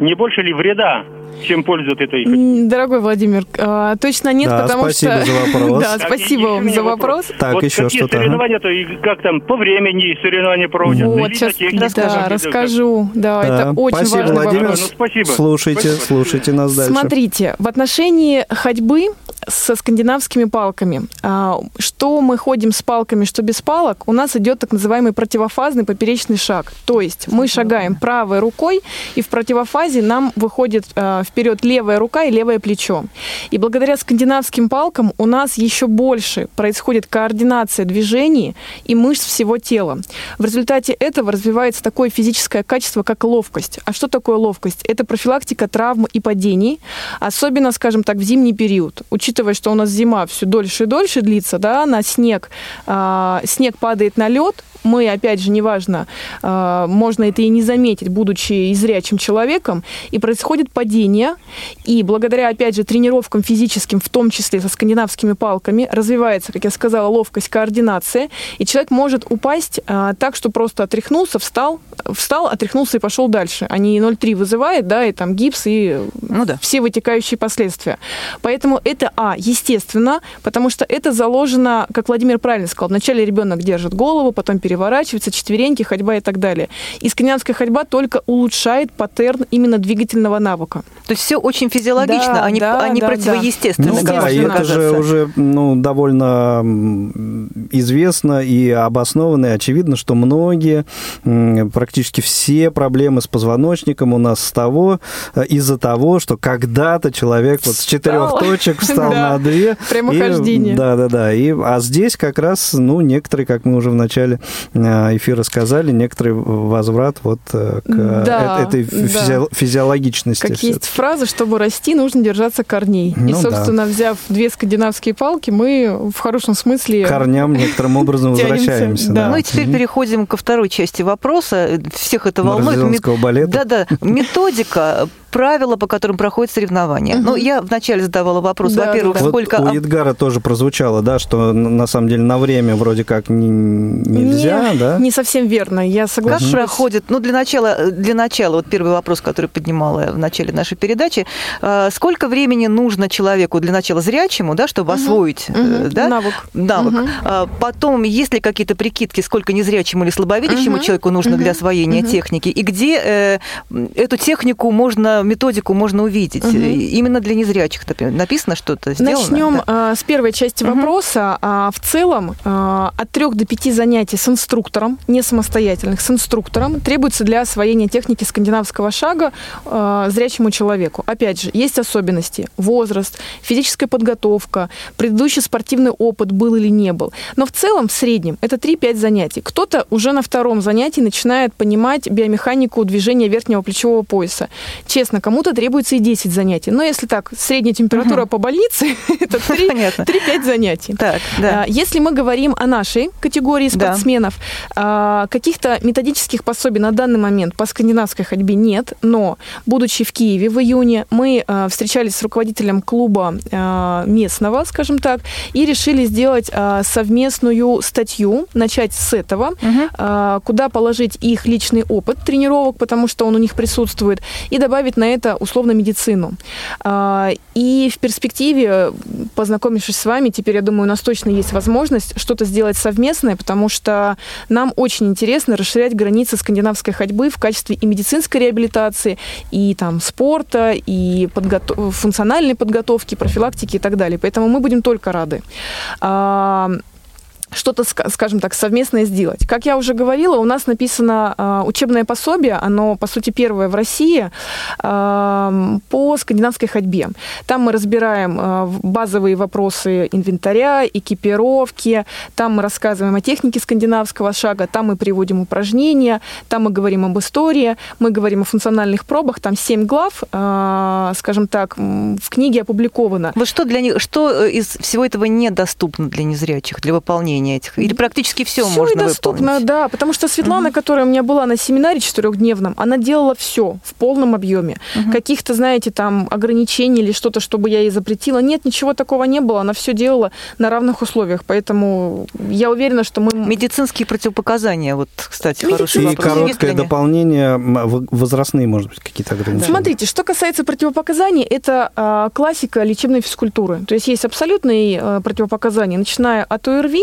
не больше ли вреда чем польза от этой? Дорогой Владимир, а, точно нет, Да, потому спасибо что... за вопрос. Да, Так, спасибо вам за вопрос. вопрос. Так, вот еще какие что-то, соревнования-то, и как там, по времени соревнования проводятся? Вот, или сейчас да, Как- расскажу. Да, Да, это очень спасибо, важный Владимир. вопрос. Ну, спасибо. Слушайте, Спасибо. слушайте нас дальше. Смотрите, в отношении ходьбы со скандинавскими палками, а, что мы ходим с палками, что без палок, у нас идет так называемый противофазный поперечный шаг. То есть мы шагаем правой рукой, и в противофазе нам выходит а, вперед левая рука и левое плечо. И благодаря скандинавским палкам у нас еще больше происходит координация движений и мышц всего тела. В результате этого развивается такое физическое качество, как ловкость. А что такое ловкость? Это профилактика травм и падений, особенно, скажем так, в зимний период. Учитывая, что у нас зима все дольше и дольше длится, да, на снег, а, снег падает на лед, мы, опять же, неважно, а, можно это и не заметить, будучи зрячим человеком, и происходит падение, и благодаря, опять же, тренировкам физическим, в том числе со скандинавскими палками, развивается, как я сказала, ловкость, координация, и человек может упасть а, так, что просто отряхнулся, встал, встал, отряхнулся и пошел дальше, а не 0,3 вызывает, да, и там гипс, и Ну да. все вытекающие последствия. Поэтому это, а, естественно, потому что это заложено, как Владимир правильно сказал, вначале ребенок держит голову, потом переворачивается, четвереньки, ходьба и так далее. И скандинавская ходьба только улучшает паттерн именно двигательного навыка. То есть все очень физиологично, Да, а не, да, а не да, противоестественно. Ну да, и это же уже ну, довольно известно и обоснованно, и очевидно, что многие, практически все проблемы с позвоночником у нас с того, э, из-за того, что когда-то человек вот с четырех Встал. точек встал Да. на две. Прямохождение. И, да, да, да. И, а здесь как раз, ну, некоторые, как мы уже в начале э, эфира сказали, некоторый возврат вот э, к э, Да, этой физи- да. физиологичности. Как есть фраза, чтобы расти, нужно держаться корней. и, Ну да. собственно, взяв две скандинавские палки, мы в хорошем смысле... К корням некоторым образом возвращаемся. да. Ну и теперь переходим ко второй части вопроса. Всех это волнует. Балета. Да-да, методика, правила, по которым проходят соревнования. Мгм. Ну, я вначале задавала вопрос, Да, во-первых, да, да. Вот сколько... у Едгара тоже прозвучало, да, что на самом деле на время вроде как не- нельзя, не, да? не совсем верно, я Как соглашусь. проходит, ну, для начала, для начала, вот первый вопрос, который поднимала я в начале нашей передачи, э, сколько времени нужно человеку для начала зрячему, да, чтобы Мгм. освоить, э, Мгм. да, Навык. навык. А Потом, есть ли какие-то прикидки, сколько незрячему или слабовидящему Мгм. человеку нужно для Мгм. освоения Мгм. техники, и где э, эту технику можно, методику можно увидеть? Мгм. Именно для незрячих например, написано что-то, сделано? Начнем Да. а, с первой части Мгм. вопроса. А, в целом а, от трех до пяти занятий с инструктором, не самостоятельных, с инструктором, требуется для освоения техники скандинавского шага а, зрячему человеку. Опять же, есть особенности. Возраст, физическая подготовка, предыдущий спортивный опыт был или не был. Но в целом, в среднем, это 3-5 занятий. Кто-то уже на втором занятии начинает понимать биомеханику движения верхнего плечевого пояса. Честно, кому-то требуется и 10 занятий. Но если так, средняя температура Мгм. по больнице, это 3, Понятно. 3-5 занятий. Так, да. А, Если мы говорим о нашей категории Да. спортсменов, а, каких-то методических пособий на данный момент по скандинавской ходьбе нет, но, будучи в Киеве в июне, мы а, встречались с руководителем клуба а, местного, скажем так, и решили сделать совместную статью, начать с этого, а, куда положить их личный опыт тренировок, потому что он у них присутствует, и добавить на это условно медицину. А, И в перспективе, познакомившись с вами, теперь, я думаю, у нас точно есть возможность что-то сделать совместное, потому что нам очень интересно расширять границы скандинавской ходьбы в качестве и медицинской реабилитации, и там спорта, и подгото- функциональной подготовки, профилактики и так далее. Поэтому мы будем только рады. Что-то, ска- скажем так, совместное сделать. Как я уже говорила, у нас написано а, учебное пособие, оно, по сути, первое в России а, по скандинавской ходьбе. Там мы разбираем а, базовые вопросы инвентаря, экипировки, там мы рассказываем о технике скандинавского шага, там мы приводим упражнения, там мы говорим об истории, мы говорим о функциональных пробах, там семь глав, скажем так, в книге опубликовано. Вот что для них, что э, из всего этого недоступно для незрячих, для выполнения? Этих? Или практически все, Все можно и доступно, выполнить? да. Потому что Светлана, которая у меня была на семинаре четырехдневном, она делала все в полном объеме. Каких-то, знаете, там ограничений или что-то, чтобы я ей запретила. Нет, ничего такого не было. Она все делала на равных условиях. Поэтому я уверена, что мы... Медицинские противопоказания, вот, кстати, хороший И вопрос. Есть короткое дополнение, возрастные, может быть, какие-то ограничения. Смотрите, что касается противопоказаний, это а, классика лечебной физкультуры. То есть есть абсолютные а, противопоказания, начиная от ОРВИ,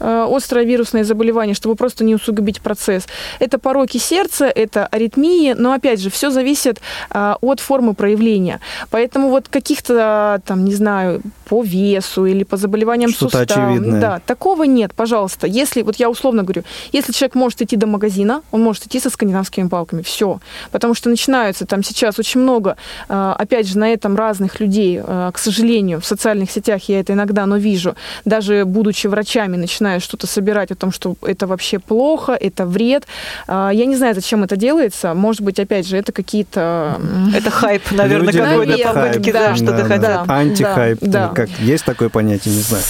острое вирусное заболевание, чтобы просто не усугубить процесс. Это пороки сердца, это аритмии, но опять же, все зависит а, от формы проявления. Поэтому вот каких-то, там, не знаю, по весу или по заболеваниям Что-то очевидное. да, такого нет, пожалуйста. Если, вот я условно говорю, если человек может идти до магазина, он может идти со скандинавскими палками, все. Потому что начинаются там сейчас очень много, э, опять же, на этом разных людей, э, к сожалению, в социальных сетях я это иногда, но вижу, даже будучи врачами, начинают что-то собирать о том, что это вообще плохо, это вред. Э, Я не знаю, зачем это делается. Может быть, опять же, это какие-то... Это хайп, наверное, какой-то попытки, хайп, да, что-то да, хотят. да. Антихайп. Как, есть такое понятие, не знаю.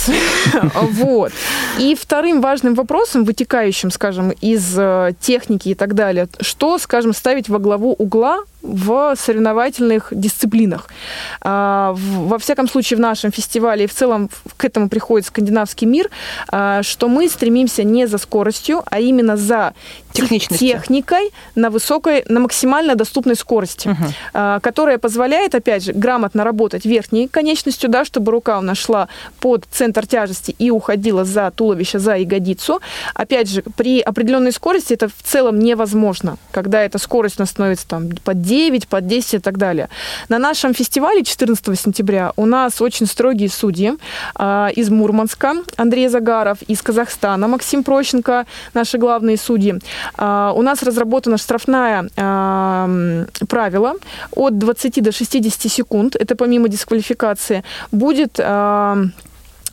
Вот. И вторым важным вопросом, вытекающим, скажем, из э, техники и так далее, что, скажем, ставить во главу угла в соревновательных дисциплинах. А, Во всяком случае, в нашем фестивале и в целом к этому приходит скандинавский мир, а, что мы стремимся не за скоростью, а именно за техникой на высокой, на максимально доступной скорости, а, которая позволяет, опять же, грамотно работать верхней конечностью, да, чтобы рука у нас шла под центр тяжести и уходила за туловище, за ягодицу. Опять же, при определенной скорости это в целом невозможно, когда эта скорость у нас становится там под 9, под 10 и так далее. На нашем фестивале 14 сентября у нас очень строгие судьи а, из Мурманска, Андрей Загаров, из Казахстана, Максим Прощенко, наши главные судьи. А, У нас разработана штрафная а, м, правило от 20 до 60 секунд, это помимо дисквалификации, будет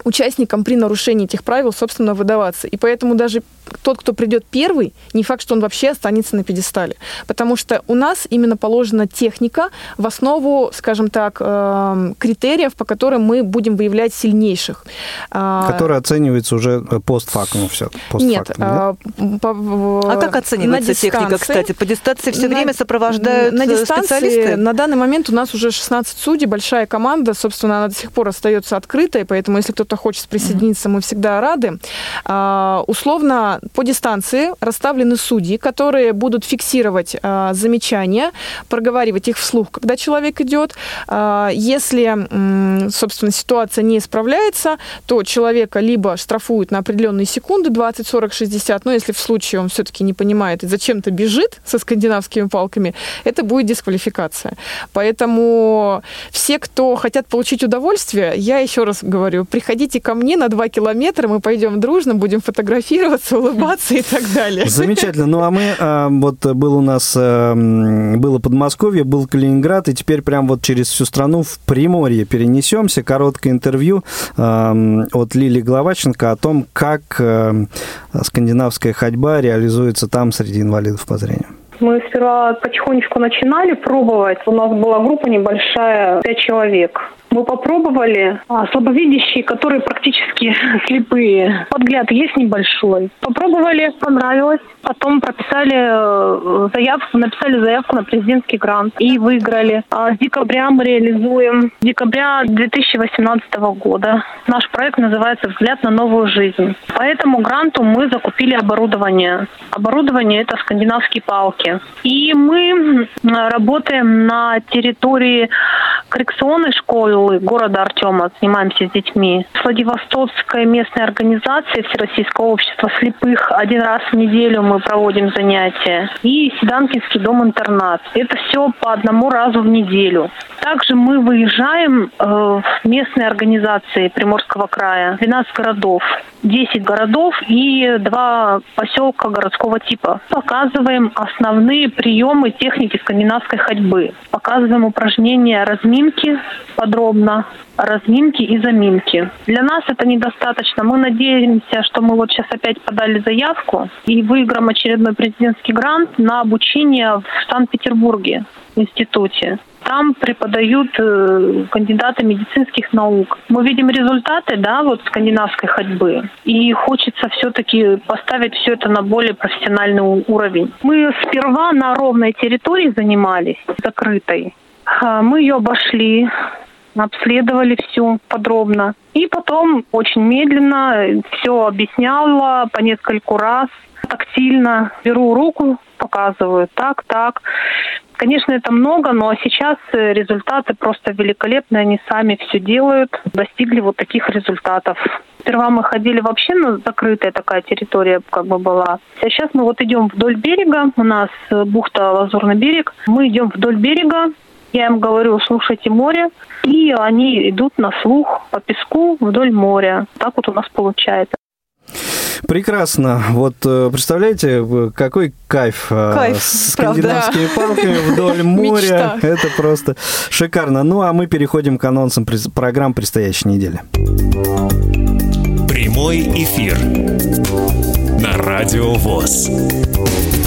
участникам при нарушении этих правил, собственно, выдаваться. И поэтому даже тот, кто придет первый, не факт, что он вообще останется на пьедестале. Потому что у нас именно положена техника в основу, скажем так, эм, критериев, по которым мы будем выявлять сильнейших. А, Который оценивается уже постфактум все. Нет. а, по- в- А как оценивается на техника, кстати? По дистанции все на- время сопровождают на э, дистанции специалисты? на данный момент у нас уже 16 судей, большая команда, собственно, она до сих пор остается открытой, поэтому если кто-то хочет присоединиться, мы всегда рады. А, условно, по дистанции расставлены судьи, которые будут фиксировать а, замечания, проговаривать их вслух, когда человек идет. А, если, собственно, ситуация не исправляется, то человека либо штрафуют на определенные секунды, 20, 40, 60, но если в случае он все-таки не понимает и зачем-то бежит со скандинавскими палками, это будет дисквалификация. Поэтому все, кто хотят получить удовольствие, я еще раз говорю, приходите ко мне на 2 километра, мы пойдем дружно, будем фотографироваться, улыбаться и так далее. Замечательно. Ну, а мы, а, вот был у нас, м, было Подмосковье, был Калининград, и теперь прям вот через всю страну в Приморье перенесемся. Короткое интервью м, от Лилии Гловаченко о том, как скандинавская ходьба реализуется там среди инвалидов по зрению. Мы сперва потихонечку начинали пробовать. У нас была группа небольшая, пять человек. Мы попробовали. А, слабовидящие, которые практически слепые. Подгляд есть небольшой. Попробовали, понравилось. Потом прописали э, заявку, написали заявку на президентский грант и выиграли. А с декабря мы реализуем. С декабря 2018 года. Наш проект называется «Взгляд на новую жизнь». По этому гранту мы закупили оборудование. Оборудование – это скандинавские палки. И мы работаем на территории коррекционной школы города Артема, занимаемся с детьми. С Владивостокской местной организацией Всероссийского общества слепых один раз в неделю мы проводим занятия. И Седанкинский дом-интернат. Это все по одному разу в неделю. Также мы выезжаем э, в местные организации Приморского края. 12 городов. 10 городов и два поселка городского типа. Показываем основные приемы техники скандинавской ходьбы. Показываем упражнения разминки подробно, разминки и заминки. Для нас это недостаточно. Мы надеемся, что мы вот сейчас опять подали заявку и выиграем очередной президентский грант на обучение в Санкт-Петербурге в институте. там преподают э, кандидаты медицинских наук. Мы видим результаты, да, вот скандинавской ходьбы. И хочется все-таки поставить все это на более профессиональный уровень. Мы сперва на ровной территории занимались, закрытой. Мы ее обошли, обследовали всю подробно. И потом очень медленно все объясняла по нескольку раз, тактильно. Беру руку, показываю так, так. Конечно, это много, но сейчас результаты просто великолепные. Они сами все делают, достигли вот таких результатов. Сперва мы ходили вообще на закрытая такая территория как бы была. А сейчас мы вот идем вдоль берега. У нас бухта Лазурный берег. Мы идем вдоль берега, я им говорю, слушайте море, и они идут на слух по песку вдоль моря. Так вот у нас получается. Прекрасно. Вот э, представляете, какой кайф, э, кайф с скандинавскими правда. палками вдоль моря. Мечта. Это просто шикарно. Ну, а мы переходим к анонсам программ предстоящей недели. Прямой эфир на Радио ВОЗ.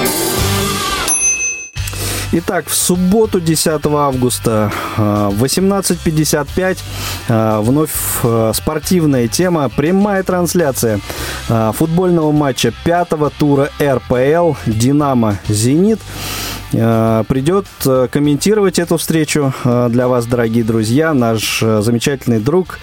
Итак, в субботу, 10 августа, э, в 18.55, э, вновь э, спортивная тема, прямая трансляция футбольного матча пятого тура РПЛ «Динамо-Зенит». Э, придет э, комментировать эту встречу э, для вас, дорогие друзья, наш замечательный друг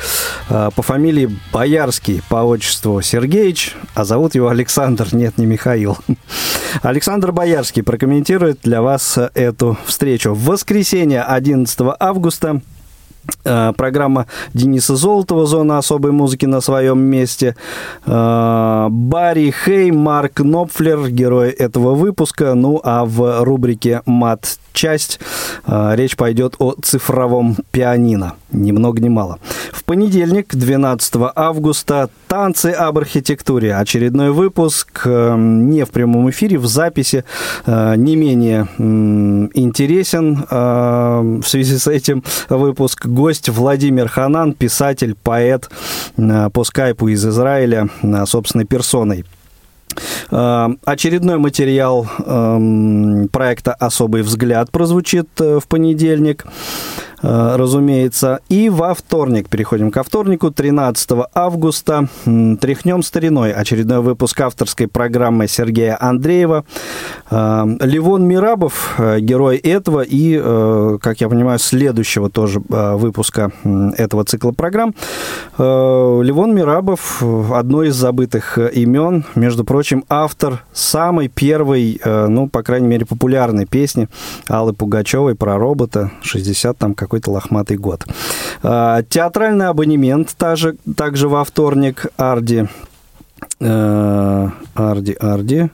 по фамилии Боярский, по отчеству Сергеевич, а зовут его Александр, нет, не Михаил. Александр Боярский прокомментирует для вас эту встречу. В воскресенье 11 августа Э, программа Дениса Золотова «Зона особой музыки» на своем месте. Э, Барри Хей, Марк Нопфлер, герой этого выпуска. Ну, а в рубрике «Мат часть э, речь пойдет о цифровом пианино. Ни много ни мало. В понедельник, 12 августа, «Танцы об архитектуре». Очередной выпуск не в прямом эфире, в записи. Не менее интересен в связи с этим выпуск гость Владимир Ханан, писатель, поэт э, по скайпу из Израиля, э, собственной персоной. Э, очередной материал эм, проекта «Особый взгляд» прозвучит в понедельник. Э, разумеется. И во вторник, переходим ко вторнику, 13 августа, тряхнем стариной. Очередной выпуск авторской программы Сергея Андреева. Э, Левон Мирабов, э, герой этого и, как я понимаю, следующего тоже выпуска этого цикла программ. Левон Мирабов, одно из забытых имен, между прочим, автор самой первой, ну, по крайней мере, популярной песни Аллы Пугачевой про робота, 60 там как какой-то лохматый год. А, театральный абонемент также, также во вторник. Арди. Э, Арди, Арди.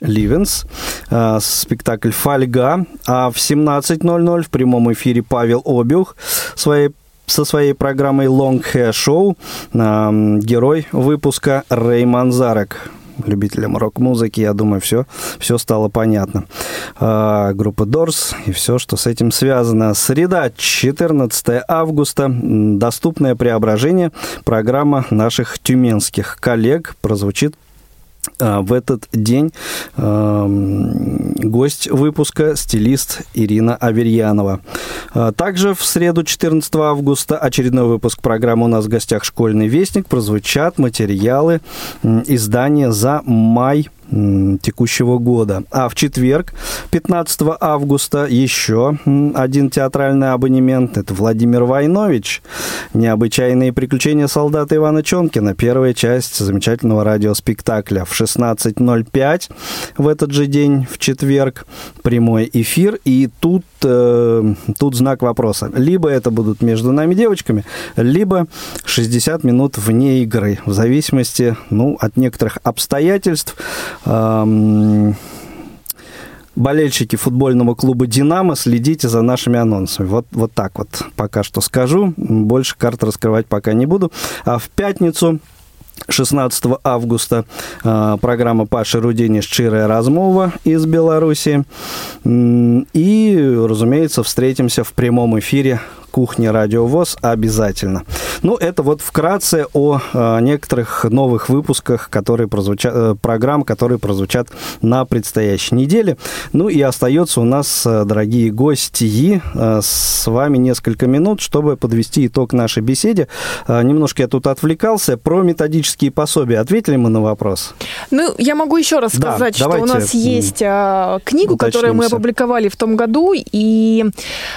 Ливенс, э, спектакль «Фольга», а в 17.00 в прямом эфире Павел Обюх своей со своей программой Long Hair Show, герой выпуска Рэй Манзарек любителям рок-музыки, я думаю, все, все стало понятно. А, группа Doors и все, что с этим связано. Среда, 14 августа, доступное преображение. Программа наших тюменских коллег прозвучит в этот день гость выпуска стилист Ирина Аверьянова. А, также в среду 14 августа очередной выпуск программы «У нас в гостях школьный вестник» прозвучат материалы издания за май текущего года. А в четверг, 15 августа, еще один театральный абонемент. Это Владимир Войнович. «Необычайные приключения солдата Ивана Чонкина». Первая часть замечательного радиоспектакля. В 16.05 в этот же день, в четверг, прямой эфир. И тут, э, тут знак вопроса. Либо это будут между нами девочками, либо 60 минут вне игры. В зависимости ну, от некоторых обстоятельств болельщики футбольного клуба «Динамо», следите за нашими анонсами. Вот, вот так вот пока что скажу. Больше карт раскрывать пока не буду. А в пятницу 16 августа э, программа Паши Рудини «Шчирая размова» из Беларуси. И, разумеется, встретимся в прямом эфире кухни Радио ВОЗ обязательно. Ну, это вот вкратце о э, некоторых новых выпусках, которые прозвучат, э, программ, которые прозвучат на предстоящей неделе. Ну и остается у нас, э, дорогие гости, э, с вами несколько минут, чтобы подвести итог нашей беседе. Э, немножко я тут отвлекался. Про методические пособия ответили мы на вопрос? Ну, я могу еще раз Да, сказать, что у нас есть а, книгу, которую мы уточнимся. опубликовали в том году, и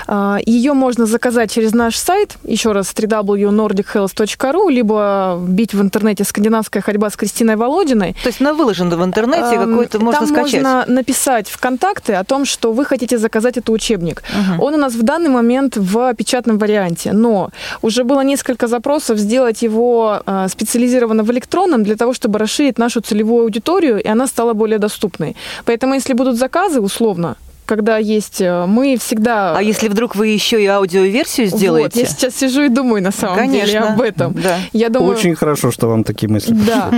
а, ее можно заказать через наш сайт, еще раз, www.nordichealth.ru, либо бить в интернете «Скандинавская ходьба с Кристиной Володиной». То есть она выложена в интернете, Эм, какой-то можно Там скачать. можно написать в контакты о том, что вы хотите заказать этот учебник. Мгм. Он у нас в данный момент в печатном варианте, но уже было несколько запросов сделать его э, специализированно в электронном для того, чтобы расширить нашу целевую аудиторию, и она стала более доступной. Поэтому, если будут заказы, условно, когда есть, э, мы всегда... А если вдруг вы еще и аудиоверсию сделаете? Вот, я сейчас сижу и думаю на самом деле Конечно. об этом. Да. Я думаю, Очень хорошо, что вам такие мысли да.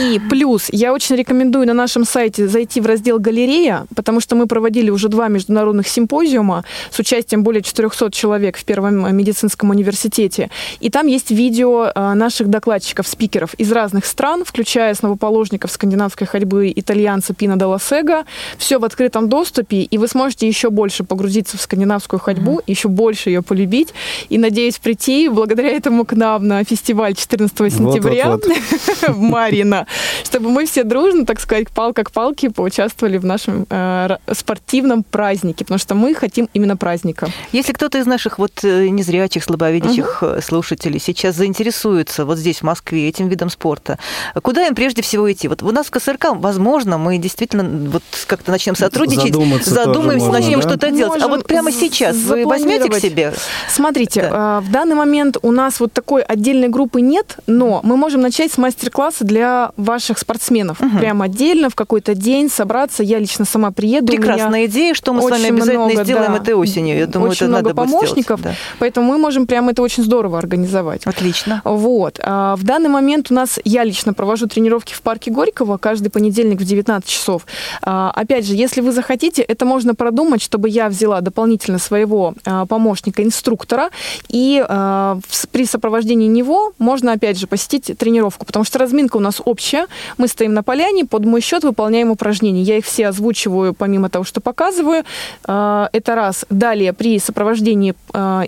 И плюс, я очень рекомендую на нашем сайте зайти в раздел «Галерея», потому что мы проводили уже два международных симпозиума с участием более 400 человек в Первом медицинском университете. И там есть видео а, наших докладчиков, спикеров из разных стран, включая основоположников скандинавской ходьбы итальянца Пина де Сега. Все в открытом доступе, и вы сможете еще больше погрузиться в скандинавскую ходьбу, еще больше ее полюбить. И надеюсь прийти благодаря этому к нам на фестиваль 14 сентября Вот-вот-вот. в Марина, чтобы мы все дружно, так сказать, палка к палке поучаствовали в нашем э, спортивном празднике, потому что мы хотим именно праздника. Если кто-то из наших вот э, незрячих, слабовидящих э, слушателей сейчас заинтересуется вот здесь, в Москве, этим видом спорта, куда им прежде всего идти? Вот у нас в КСРК, возможно, мы действительно вот как-то начнем сотрудничать, Задуматься тоже задумаемся, можно, начнем да? что-то делать. А Можем вот прямо сейчас вы возьмете к себе? Смотрите, Да. э, в данный момент у нас вот такой отдельной группы нет, но мы можем начать с мастер-класса для ваших спортсменов. Прям отдельно в какой-то день собраться. Я лично сама приеду. Прекрасная идея, что мы с вами очень обязательно много, сделаем да, этой осенью. Я думаю, очень это много надо будет помощников, сделать. поэтому мы можем прям это очень здорово организовать. Да. Отлично. Вот. А В данный момент у нас, я лично провожу тренировки в парке Горького каждый понедельник в 19 часов. А, Опять же, если вы захотите, это можно продумать, чтобы я взяла дополнительно своего а, помощника-инструктора, и а, при сопровождении него можно, опять же, посетить тренировку, потому что разминка у нас общая. Мы стоим на поляне, под мой счет выполняем упражнения. Я их все озвучиваю, помимо того, что показываю. А, Это раз. Далее, при сопровождении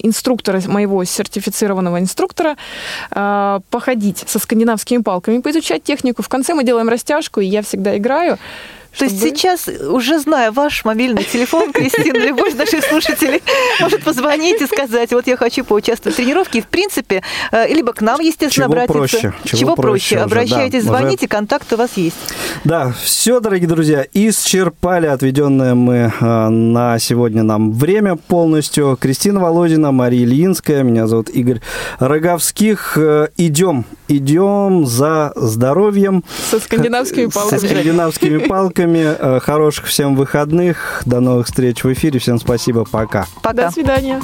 инструктора, моего сертифицированного инструктора, походить со скандинавскими палками, поизучать технику. В конце мы делаем растяжку, и я всегда играю. То есть сейчас, уже зная ваш мобильный телефон, Кристина, любой из наших слушателей может позвонить и сказать, вот я хочу поучаствовать в тренировке. И, в принципе, э, либо к нам, естественно, Чего обратиться. проще, чего Чего проще проще. уже, Обращайтесь, да, уже- звоните, контакт у вас есть. Да, все, дорогие друзья, исчерпали отведенное мы э, на сегодня нам время полностью. Кристина Володина, Мария Ильинская, меня зовут Игорь Роговских. Э, Идем, идем за здоровьем. Со скандинавскими Со палками. скандинавскими палками. Э, Хороших всем выходных. До новых встреч в эфире. Всем спасибо. Пока. Пока. До свидания.